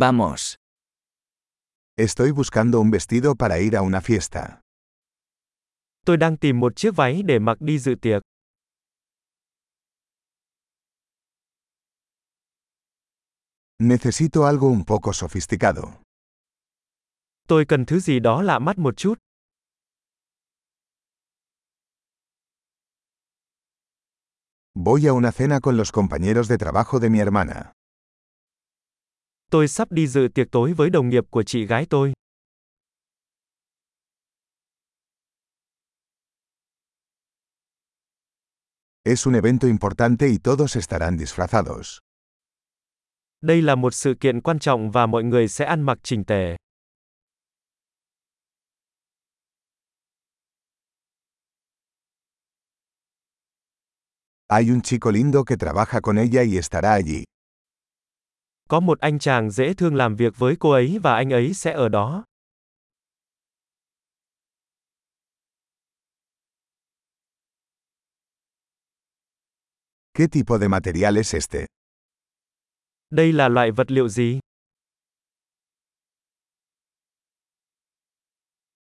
Vamos. Estoy buscando un vestido para ir a una fiesta. Tôi đang tìm một chiếc váy để mặc đi dự tiệc. Necesito algo un poco sofisticado. Tôi cần thứ gì đó lạ mắt một chút. Voy a una cena con los compañeros de trabajo de mi hermana. Tôi sắp đi dự tiệc tối với đồng nghiệp của chị gái tôi. Es un evento importante y todos estarán disfrazados. Đây là một sự kiện quan trọng và mọi người sẽ ăn mặc chỉnh tề. Hay un chico lindo que trabaja con ella y estará allí. Có một anh chàng dễ thương làm việc với cô ấy và anh ấy sẽ ở đó. ¿Qué tipo de material es este? Đây là loại vật liệu gì?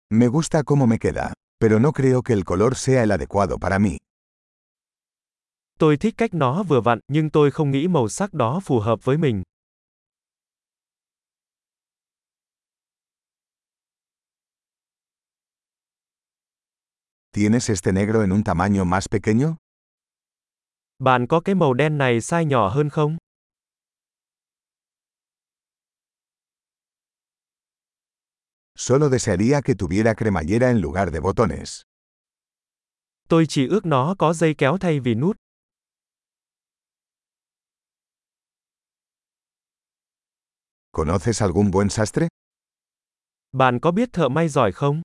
Me gusta cómo me queda, pero no creo que el color sea el adecuado para mí. Tôi thích cách nó vừa vặn, nhưng tôi không nghĩ màu sắc đó phù hợp với mình. ¿Tienes este negro en un tamaño más pequeño? Bạn có cái màu đen này size nhỏ hơn không? Solo desearía que tuviera cremallera en lugar de botones. Tôi chỉ ước nó có dây kéo thay vì nút. ¿Conoces algún buen sastre? Bạn có biết thợ may giỏi không?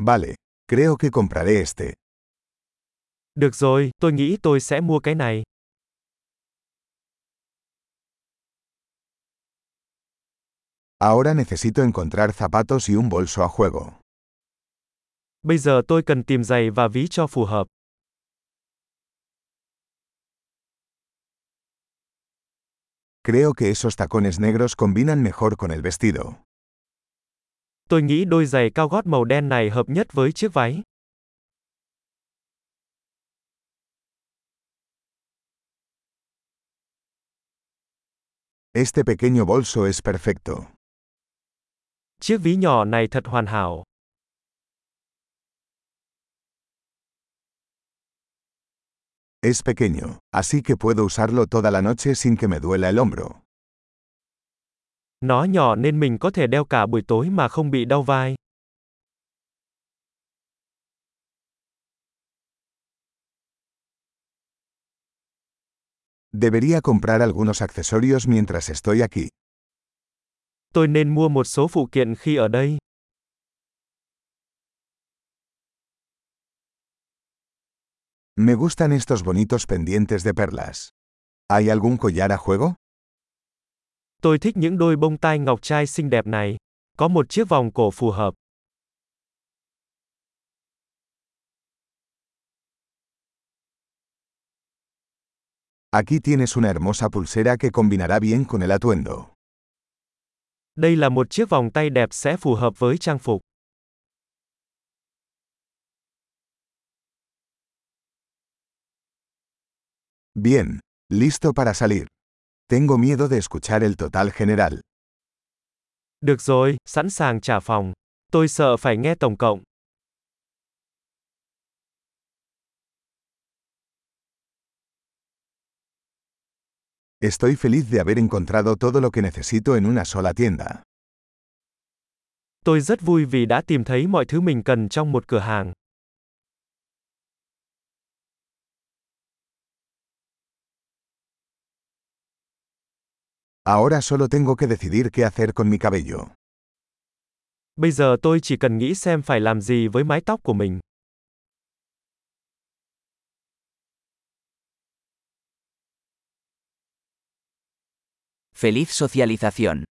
Vale, creo que compraré este. Được rồi, tôi nghĩ tôi sẽ mua cái này. Ahora necesito encontrar zapatos y un bolso a juego. Bây giờ tôi cần tìm giày và vi cho phù hợp. Creo que esos tacones negros combinan mejor con el vestido. Tôi nghĩ đôi giày cao gót màu đen này hợp nhất với chiếc váy. Este pequeño bolso es perfecto. Chiếc ví nhỏ này thật hoàn hảo. Es pequeño, así que puedo usarlo toda la noche sin que me duela el hombro. Nó nhỏ nên mình có thể đeo cả buổi tối mà không bị đau vai. Debería comprar algunos accesorios mientras estoy aquí. Tôi nên mua một số phụ kiện khi ở đây. Me gustan estos bonitos pendientes de perlas. ¿Hay algún collar a juego? Tôi thích những đôi bông tai ngọc trai xinh đẹp này. Có một chiếc vòng cổ phù hợp. Aquí tienes una hermosa pulsera que combinará bien con el atuendo. Đây là một chiếc vòng tay đẹp sẽ phù hợp với trang phục. Bien, listo para salir. Tengo miedo de escuchar el total general. Được rồi, sẵn sàng trả phòng. Tôi sợ phải nghe tổng cộng. Estoy feliz de haber encontrado todo lo que necesito en una sola tienda. Tôi rất vui vì đã tìm thấy mọi thứ mình cần trong một cửa hàng. Ahora solo tengo que decidir qué hacer con mi cabello. Bây giờ tôi chỉ cần nghĩ xem phải làm gì với mái tóc của mình. Feliz socialización.